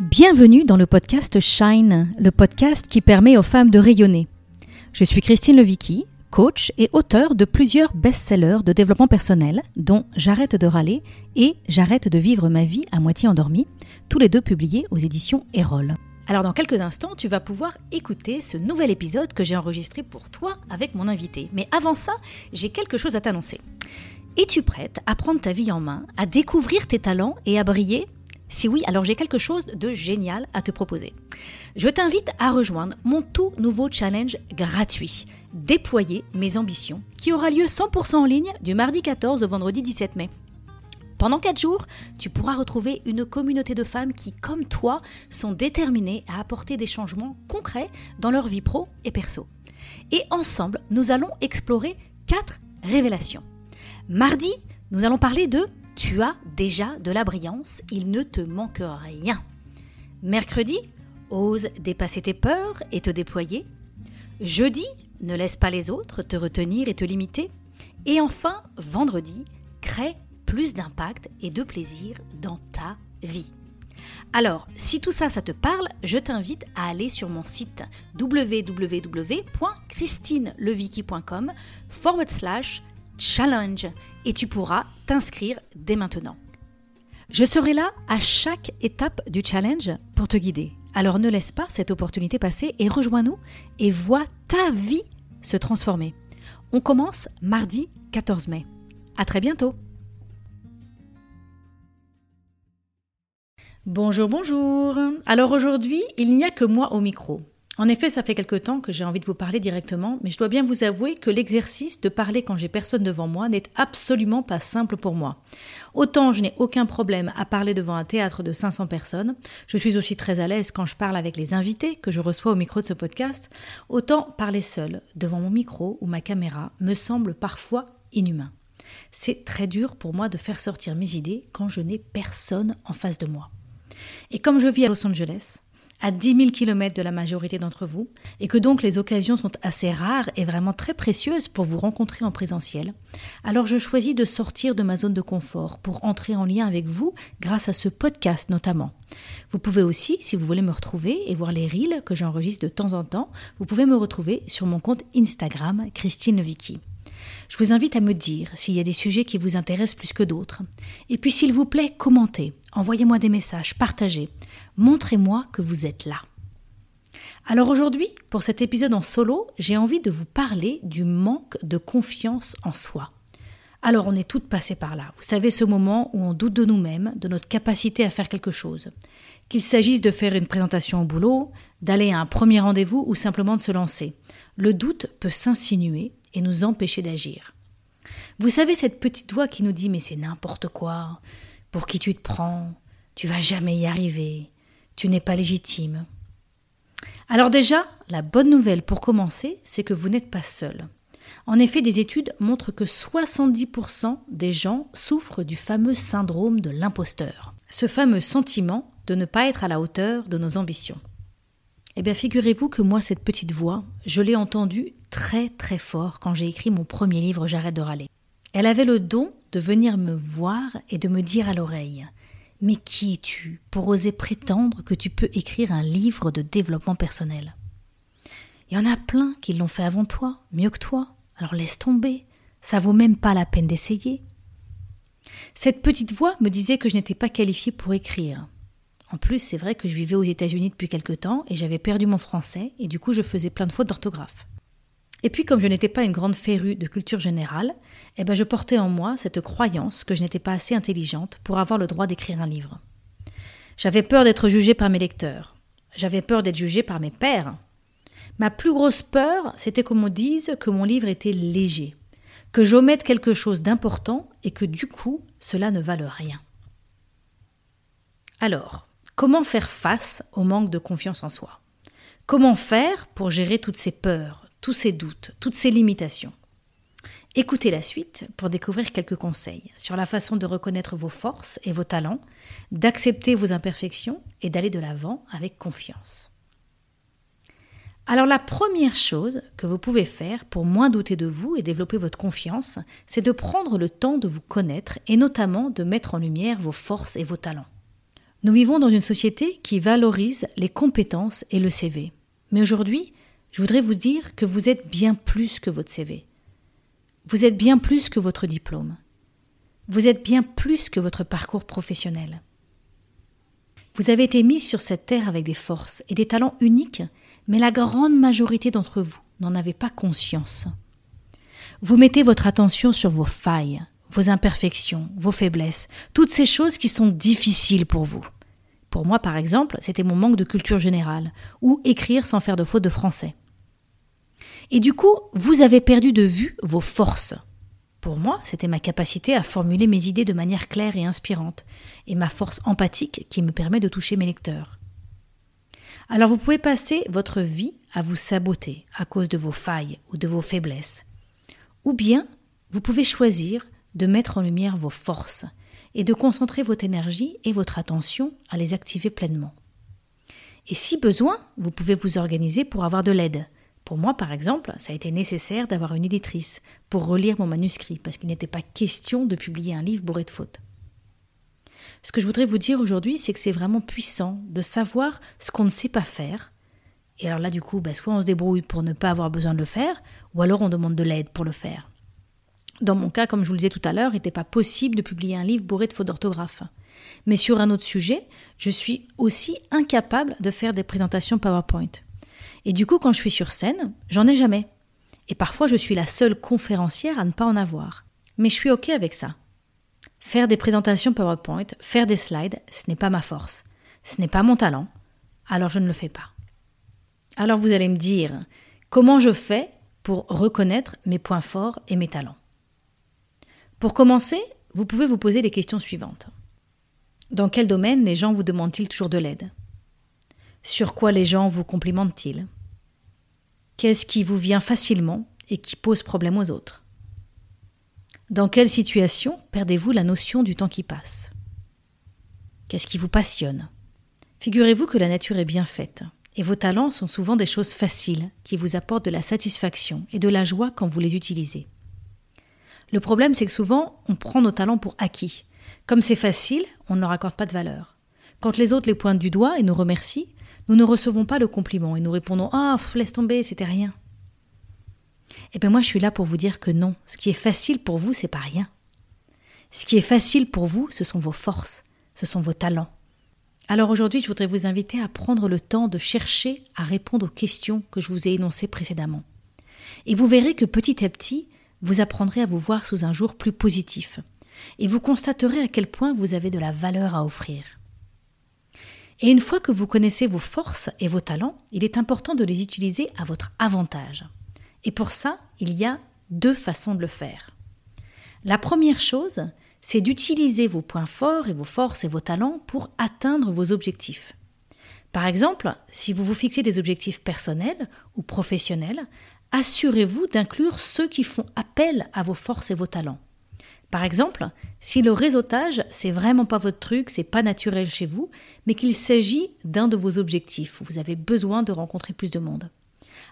Bienvenue dans le podcast Shine, le podcast qui permet aux femmes de rayonner. Je suis Christine Levicky, coach et auteur de plusieurs best-sellers de développement personnel, dont J'arrête de râler et J'arrête de vivre ma vie à moitié endormie, tous les deux publiés aux éditions Erol. Alors dans quelques instants, tu vas pouvoir écouter ce nouvel épisode que j'ai enregistré pour toi avec mon invité. Mais avant ça, j'ai quelque chose à t'annoncer. Es-tu prête à prendre ta vie en main, à découvrir tes talents et à briller Si oui, alors j'ai quelque chose de génial à te proposer. Je t'invite à rejoindre mon tout nouveau challenge gratuit, Déployer mes ambitions, qui aura lieu 100% en ligne du mardi 14 au vendredi 17 mai. Pendant 4 jours, tu pourras retrouver une communauté de femmes qui, comme toi, sont déterminées à apporter des changements concrets dans leur vie pro et perso. Et ensemble, nous allons explorer 4 révélations. Mardi, nous allons parler de Tu as déjà de la brillance, il ne te manque rien. Mercredi, ose dépasser tes peurs et te déployer. Jeudi, ne laisse pas les autres te retenir et te limiter. Et enfin, vendredi, crée plus d'impact et de plaisir dans ta vie. Alors, si tout ça, ça te parle, je t'invite à aller sur mon site www.christinelevicky.com forward slash challenge et tu pourras t'inscrire dès maintenant. Je serai là à chaque étape du challenge pour te guider. Alors ne laisse pas cette opportunité passer et rejoins-nous et vois ta vie se transformer. On commence mardi 14 mai. À très bientôt. Bonjour, bonjour. Alors aujourd'hui, il n'y a que moi au micro. En effet, ça fait quelque temps que j'ai envie de vous parler directement, mais je dois bien vous avouer que l'exercice de parler quand j'ai personne devant moi n'est absolument pas simple pour moi. Autant je n'ai aucun problème à parler devant un théâtre de 500 personnes, je suis aussi très à l'aise quand je parle avec les invités que je reçois au micro de ce podcast, autant parler seul devant mon micro ou ma caméra me semble parfois inhumain. C'est très dur pour moi de faire sortir mes idées quand je n'ai personne en face de moi. Et comme je vis à Los Angeles, à 10 000 km de la majorité d'entre vous, et que donc les occasions sont assez rares et vraiment très précieuses pour vous rencontrer en présentiel, alors je choisis de sortir de ma zone de confort pour entrer en lien avec vous grâce à ce podcast notamment. Vous pouvez aussi, si vous voulez me retrouver et voir les reels que j'enregistre de temps en temps, vous pouvez me retrouver sur mon compte Instagram Christine Vicky. Je vous invite à me dire s'il y a des sujets qui vous intéressent plus que d'autres. Et puis s'il vous plaît, commentez, envoyez-moi des messages, partagez. Montrez-moi que vous êtes là. Alors aujourd'hui, pour cet épisode en solo, j'ai envie de vous parler du manque de confiance en soi. Alors on est toutes passées par là. Vous savez ce moment où on doute de nous-mêmes, de notre capacité à faire quelque chose. Qu'il s'agisse de faire une présentation au boulot, d'aller à un premier rendez-vous ou simplement de se lancer. Le doute peut s'insinuer et nous empêcher d'agir. Vous savez cette petite voix qui nous dit mais c'est n'importe quoi, pour qui tu te prends, tu vas jamais y arriver, tu n'es pas légitime. Alors déjà, la bonne nouvelle pour commencer, c'est que vous n'êtes pas seul. En effet, des études montrent que 70% des gens souffrent du fameux syndrome de l'imposteur, ce fameux sentiment de ne pas être à la hauteur de nos ambitions. Eh bien, figurez-vous que moi, cette petite voix, je l'ai entendue très très fort quand j'ai écrit mon premier livre J'arrête de râler. Elle avait le don de venir me voir et de me dire à l'oreille Mais qui es-tu pour oser prétendre que tu peux écrire un livre de développement personnel? Il y en a plein qui l'ont fait avant toi, mieux que toi, alors laisse tomber, ça vaut même pas la peine d'essayer. Cette petite voix me disait que je n'étais pas qualifiée pour écrire, en plus, c'est vrai que je vivais aux États-Unis depuis quelque temps et j'avais perdu mon français et du coup je faisais plein de fautes d'orthographe. Et puis comme je n'étais pas une grande férue de culture générale, eh ben je portais en moi cette croyance que je n'étais pas assez intelligente pour avoir le droit d'écrire un livre. J'avais peur d'être jugée par mes lecteurs. J'avais peur d'être jugée par mes pères. Ma plus grosse peur, c'était qu'on me dise que mon livre était léger, que j'omette quelque chose d'important et que du coup, cela ne vale rien. Alors, Comment faire face au manque de confiance en soi? Comment faire pour gérer toutes ces peurs, tous ces doutes, toutes ces limitations Écoutez la suite pour découvrir quelques conseils sur la façon de reconnaître vos forces et vos talents, d'accepter vos imperfections et d'aller de l'avant avec confiance. Alors la première chose que vous pouvez faire pour moins douter de vous et développer votre confiance, c'est de prendre le temps de vous connaître et notamment de mettre en lumière vos forces et vos talents. Nous vivons dans une société qui valorise les compétences et le CV. Mais aujourd'hui, je voudrais vous dire que vous êtes bien plus que votre CV. Vous êtes bien plus que votre diplôme. Vous êtes bien plus que votre parcours professionnel. Vous avez été mis sur cette terre avec des forces et des talents uniques, mais la grande majorité d'entre vous n'en avez pas conscience. Vous mettez votre attention sur vos failles, vos imperfections, vos faiblesses, toutes ces choses qui sont difficiles pour vous. Pour moi, par exemple, c'était mon manque de culture générale, ou écrire sans faire de faute de français. Et du coup, vous avez perdu de vue vos forces. Pour moi, c'était ma capacité à formuler mes idées de manière claire et inspirante, et ma force empathique qui me permet de toucher mes lecteurs. Alors vous pouvez passer votre vie à vous saboter à cause de vos failles ou de vos faiblesses. Ou bien, vous pouvez choisir de mettre en lumière vos forces et de concentrer votre énergie et votre attention à les activer pleinement. Et si besoin, vous pouvez vous organiser pour avoir de l'aide, pour moi, par exemple, ça a été nécessaire d'avoir une éditrice pour relire mon manuscrit, parce qu'il n'était pas question de publier un livre bourré de fautes. Ce que je voudrais vous dire aujourd'hui, c'est que c'est vraiment puissant de savoir ce qu'on ne sait pas faire. Et alors là, du coup, bah, soit on se débrouille pour ne pas avoir besoin de le faire, ou alors on demande de l'aide pour le faire. Dans mon cas, comme je vous le disais tout à l'heure, il n'était pas possible de publier un livre bourré de fautes d'orthographe. Mais sur un autre sujet, je suis aussi incapable de faire des présentations PowerPoint. Et du coup, quand je suis sur scène, j'en ai jamais. Et parfois, je suis la seule conférencière à ne pas en avoir. Mais je suis OK avec ça. Faire des présentations PowerPoint, faire des slides, ce n'est pas ma force. Ce n'est pas mon talent. Alors je ne le fais pas. Alors vous allez me dire, comment je fais pour reconnaître mes points forts et mes talents? Pour commencer, vous pouvez vous poser les questions suivantes. Dans quel domaine les gens vous demandent-ils toujours de l'aide? Sur quoi les gens vous complimentent-ils? Qu'est-ce qui vous vient facilement et qui pose problème aux autres? Dans quelle situation perdez-vous la notion du temps qui passe? Qu'est-ce qui vous passionne? Figurez-vous que la nature est bien faite, et vos talents sont souvent des choses faciles qui vous apportent de la satisfaction et de la joie quand vous les utilisez. Le problème, c'est que souvent, on prend nos talents pour acquis. Comme c'est facile, on ne leur accorde pas de valeur. Quand les autres les pointent du doigt et nous remercient, nous ne recevons pas le compliment et nous répondons Ah, laisse tomber, c'était rien. Eh bien, moi, je suis là pour vous dire que non. Ce qui est facile pour vous, c'est pas rien. Ce qui est facile pour vous, ce sont vos forces, ce sont vos talents. Alors aujourd'hui, je voudrais vous inviter à prendre le temps de chercher à répondre aux questions que je vous ai énoncées précédemment. Et vous verrez que petit à petit, vous apprendrez à vous voir sous un jour plus positif. Et vous constaterez à quel point vous avez de la valeur à offrir. Et une fois que vous connaissez vos forces et vos talents, il est important de les utiliser à votre avantage. Et pour ça, il y a deux façons de le faire. La première chose, c'est d'utiliser vos points forts et vos forces et vos talents pour atteindre vos objectifs. Par exemple, si vous vous fixez des objectifs personnels ou professionnels, assurez-vous d'inclure ceux qui font appel à vos forces et vos talents. Par exemple, si le réseautage, c'est vraiment pas votre truc, c'est pas naturel chez vous, mais qu'il s'agit d'un de vos objectifs, vous avez besoin de rencontrer plus de monde.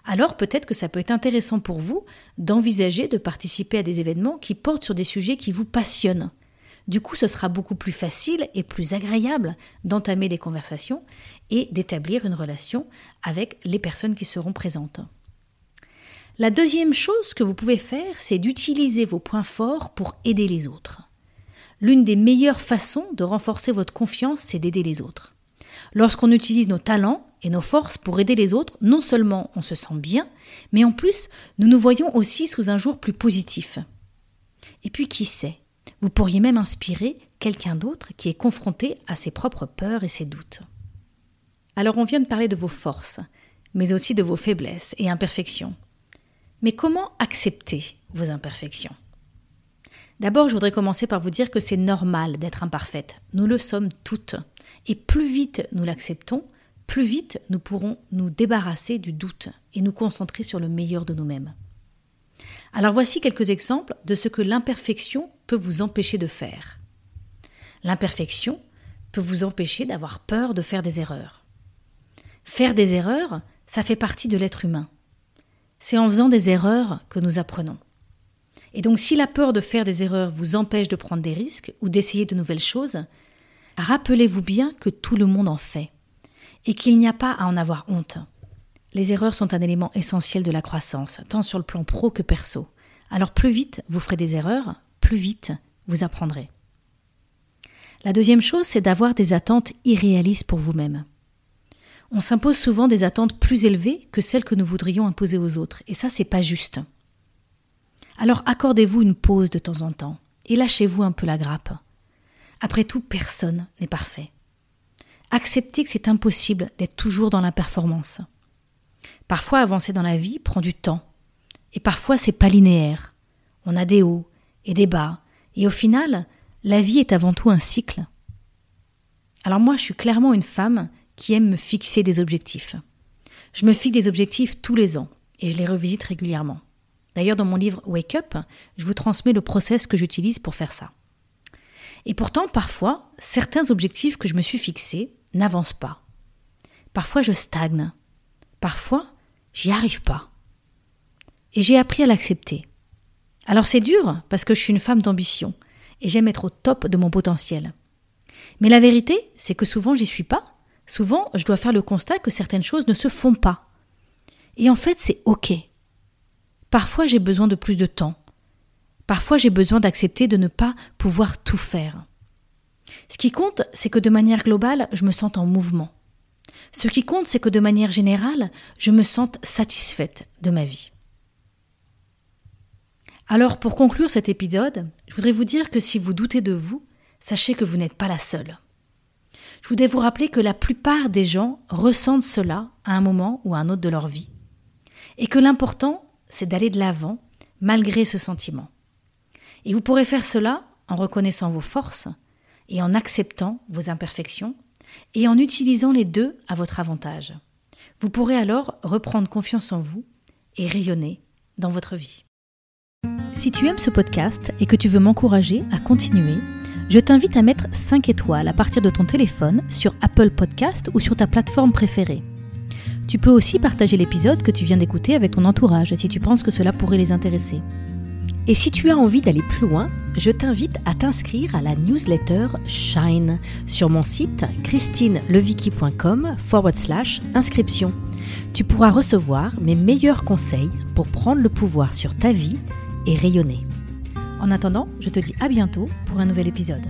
Alors peut-être que ça peut être intéressant pour vous d'envisager de participer à des événements qui portent sur des sujets qui vous passionnent. Du coup, ce sera beaucoup plus facile et plus agréable d'entamer des conversations et d'établir une relation avec les personnes qui seront présentes. La deuxième chose que vous pouvez faire, c'est d'utiliser vos points forts pour aider les autres. L'une des meilleures façons de renforcer votre confiance, c'est d'aider les autres. Lorsqu'on utilise nos talents et nos forces pour aider les autres, non seulement on se sent bien, mais en plus, nous nous voyons aussi sous un jour plus positif. Et puis qui sait, vous pourriez même inspirer quelqu'un d'autre qui est confronté à ses propres peurs et ses doutes. Alors on vient de parler de vos forces, mais aussi de vos faiblesses et imperfections. Mais comment accepter vos imperfections? D'abord, je voudrais commencer par vous dire que c'est normal d'être imparfaite. Nous le sommes toutes. Et plus vite nous l'acceptons, plus vite nous pourrons nous débarrasser du doute et nous concentrer sur le meilleur de nous-mêmes. Alors voici quelques exemples de ce que l'imperfection peut vous empêcher de faire. L'imperfection peut vous empêcher d'avoir peur de faire des erreurs. Faire des erreurs, ça fait partie de l'être humain. C'est en faisant des erreurs que nous apprenons. Et donc si la peur de faire des erreurs vous empêche de prendre des risques ou d'essayer de nouvelles choses, Rappelez-vous bien que tout le monde en fait et qu'il n'y a pas à en avoir honte. Les erreurs sont un élément essentiel de la croissance, tant sur le plan pro que perso. Alors plus vite vous ferez des erreurs, plus vite vous apprendrez. La deuxième chose, c'est d'avoir des attentes irréalistes pour vous-même. On s'impose souvent des attentes plus élevées que celles que nous voudrions imposer aux autres, et ça, c'est pas juste. Alors accordez-vous une pause de temps en temps, et lâchez-vous un peu la grappe. Après tout, personne n'est parfait. Acceptez que c'est impossible d'être toujours dans la performance. Parfois, avancer dans la vie prend du temps, et parfois, c'est pas linéaire. On a des hauts et des bas, et au final, la vie est avant tout un cycle. Alors moi, je suis clairement une femme qui aime me fixer des objectifs. Je me fixe des objectifs tous les ans et je les revisite régulièrement. D'ailleurs, dans mon livre Wake Up, je vous transmets le process que j'utilise pour faire ça. Et pourtant, parfois, certains objectifs que je me suis fixés n'avancent pas. Parfois, je stagne. Parfois, j'y arrive pas. Et j'ai appris à l'accepter. Alors c'est dur parce que je suis une femme d'ambition et j'aime être au top de mon potentiel. Mais la vérité, c'est que souvent j'y suis pas. Souvent, je dois faire le constat que certaines choses ne se font pas. Et en fait, c'est OK. Parfois, j'ai besoin de plus de temps. Parfois, j'ai besoin d'accepter de ne pas pouvoir tout faire. Ce qui compte, c'est que de manière globale, je me sente en mouvement. Ce qui compte, c'est que de manière générale, je me sente satisfaite de ma vie. Alors, pour conclure cet épisode, je voudrais vous dire que si vous doutez de vous, sachez que vous n'êtes pas la seule. Je voudrais vous rappeler que la plupart des gens ressentent cela à un moment ou à un autre de leur vie. Et que l'important, c'est d'aller de l'avant malgré ce sentiment. Et vous pourrez faire cela en reconnaissant vos forces et en acceptant vos imperfections et en utilisant les deux à votre avantage. Vous pourrez alors reprendre confiance en vous et rayonner dans votre vie. Si tu aimes ce podcast et que tu veux m'encourager à continuer, je t'invite à mettre 5 étoiles à partir de ton téléphone sur Apple Podcast ou sur ta plateforme préférée. Tu peux aussi partager l'épisode que tu viens d'écouter avec ton entourage si tu penses que cela pourrait les intéresser. Et si tu as envie d'aller plus loin, je t'invite à t'inscrire à la newsletter Shine sur mon site christinelevicky.com forward slash inscription. Tu pourras recevoir mes meilleurs conseils pour prendre le pouvoir sur ta vie et rayonner. En attendant, je te dis à bientôt pour un nouvel épisode.